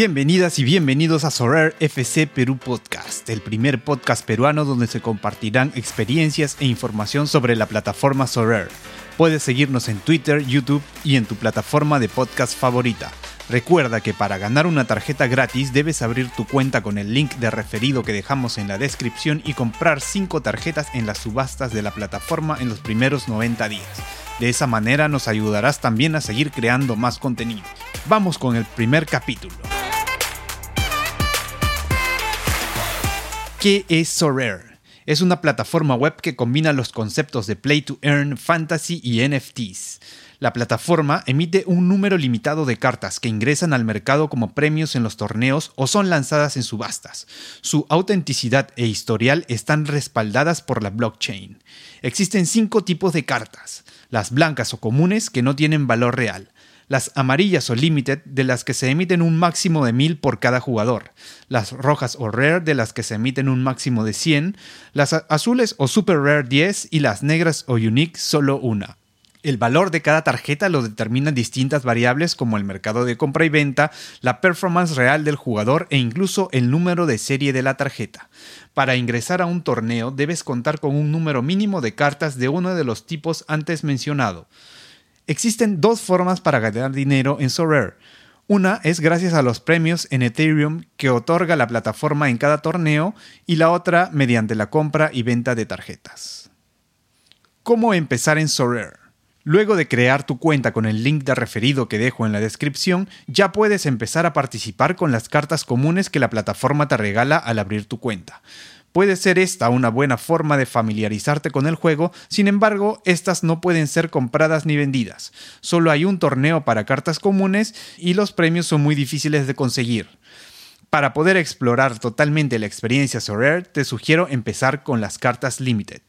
Bienvenidas y bienvenidos a Sorare FC Perú Podcast, el primer podcast peruano donde se compartirán experiencias e información sobre la plataforma Sorare. Puedes seguirnos en Twitter, YouTube y en tu plataforma de podcast favorita. Recuerda que para ganar una tarjeta gratis debes abrir tu cuenta con el link de referido que dejamos en la descripción y comprar 5 tarjetas en las subastas de la plataforma en los primeros 90 días. De esa manera nos ayudarás también a seguir creando más contenido. Vamos con el primer capítulo. ¿Qué es Sorare? Es una plataforma web que combina los conceptos de Play to Earn, Fantasy y NFTs. La plataforma emite un número limitado de cartas que ingresan al mercado como premios en los torneos o son lanzadas en subastas. Su autenticidad e historial están respaldadas por la blockchain. Existen cinco tipos de cartas. Las blancas o comunes que no tienen valor real las amarillas o limited de las que se emiten un máximo de 1000 por cada jugador, las rojas o rare de las que se emiten un máximo de 100, las azules o super rare 10 y las negras o unique solo una. El valor de cada tarjeta lo determinan distintas variables como el mercado de compra y venta, la performance real del jugador e incluso el número de serie de la tarjeta. Para ingresar a un torneo debes contar con un número mínimo de cartas de uno de los tipos antes mencionado. Existen dos formas para ganar dinero en Sorare. Una es gracias a los premios en Ethereum que otorga la plataforma en cada torneo y la otra mediante la compra y venta de tarjetas. ¿Cómo empezar en Sorare? Luego de crear tu cuenta con el link de referido que dejo en la descripción, ya puedes empezar a participar con las cartas comunes que la plataforma te regala al abrir tu cuenta. Puede ser esta una buena forma de familiarizarte con el juego, sin embargo, estas no pueden ser compradas ni vendidas. Solo hay un torneo para cartas comunes y los premios son muy difíciles de conseguir. Para poder explorar totalmente la experiencia Sorare, te sugiero empezar con las cartas Limited.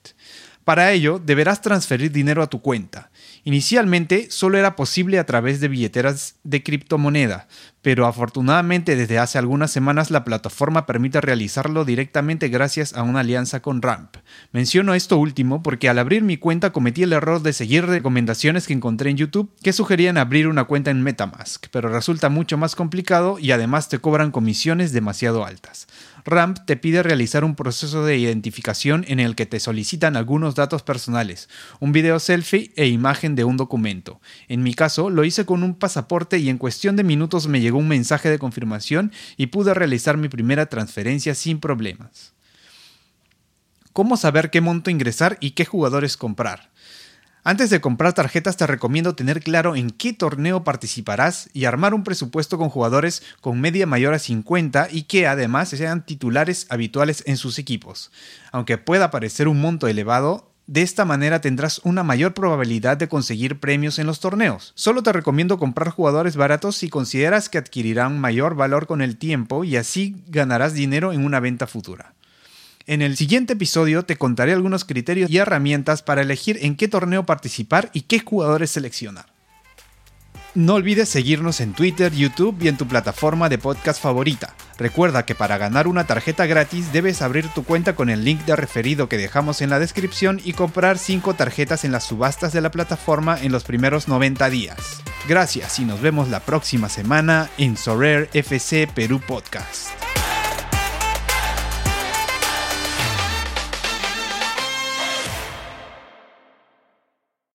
Para ello, deberás transferir dinero a tu cuenta. Inicialmente solo era posible a través de billeteras de criptomoneda, pero afortunadamente desde hace algunas semanas la plataforma permite realizarlo directamente gracias a una alianza con Ramp. Menciono esto último porque al abrir mi cuenta cometí el error de seguir recomendaciones que encontré en YouTube que sugerían abrir una cuenta en Metamask, pero resulta mucho más complicado y además te cobran comisiones demasiado altas. Ramp te pide realizar un proceso de identificación en el que te solicitan algunos datos personales, un video selfie e imagen de un documento. En mi caso lo hice con un pasaporte y en cuestión de minutos me llegó un mensaje de confirmación y pude realizar mi primera transferencia sin problemas. ¿Cómo saber qué monto ingresar y qué jugadores comprar? Antes de comprar tarjetas te recomiendo tener claro en qué torneo participarás y armar un presupuesto con jugadores con media mayor a 50 y que además sean titulares habituales en sus equipos. Aunque pueda parecer un monto elevado, de esta manera tendrás una mayor probabilidad de conseguir premios en los torneos. Solo te recomiendo comprar jugadores baratos si consideras que adquirirán mayor valor con el tiempo y así ganarás dinero en una venta futura. En el siguiente episodio te contaré algunos criterios y herramientas para elegir en qué torneo participar y qué jugadores seleccionar. No olvides seguirnos en Twitter, YouTube y en tu plataforma de podcast favorita. Recuerda que para ganar una tarjeta gratis debes abrir tu cuenta con el link de referido que dejamos en la descripción y comprar 5 tarjetas en las subastas de la plataforma en los primeros 90 días. Gracias y nos vemos la próxima semana en Sorare FC Perú Podcast.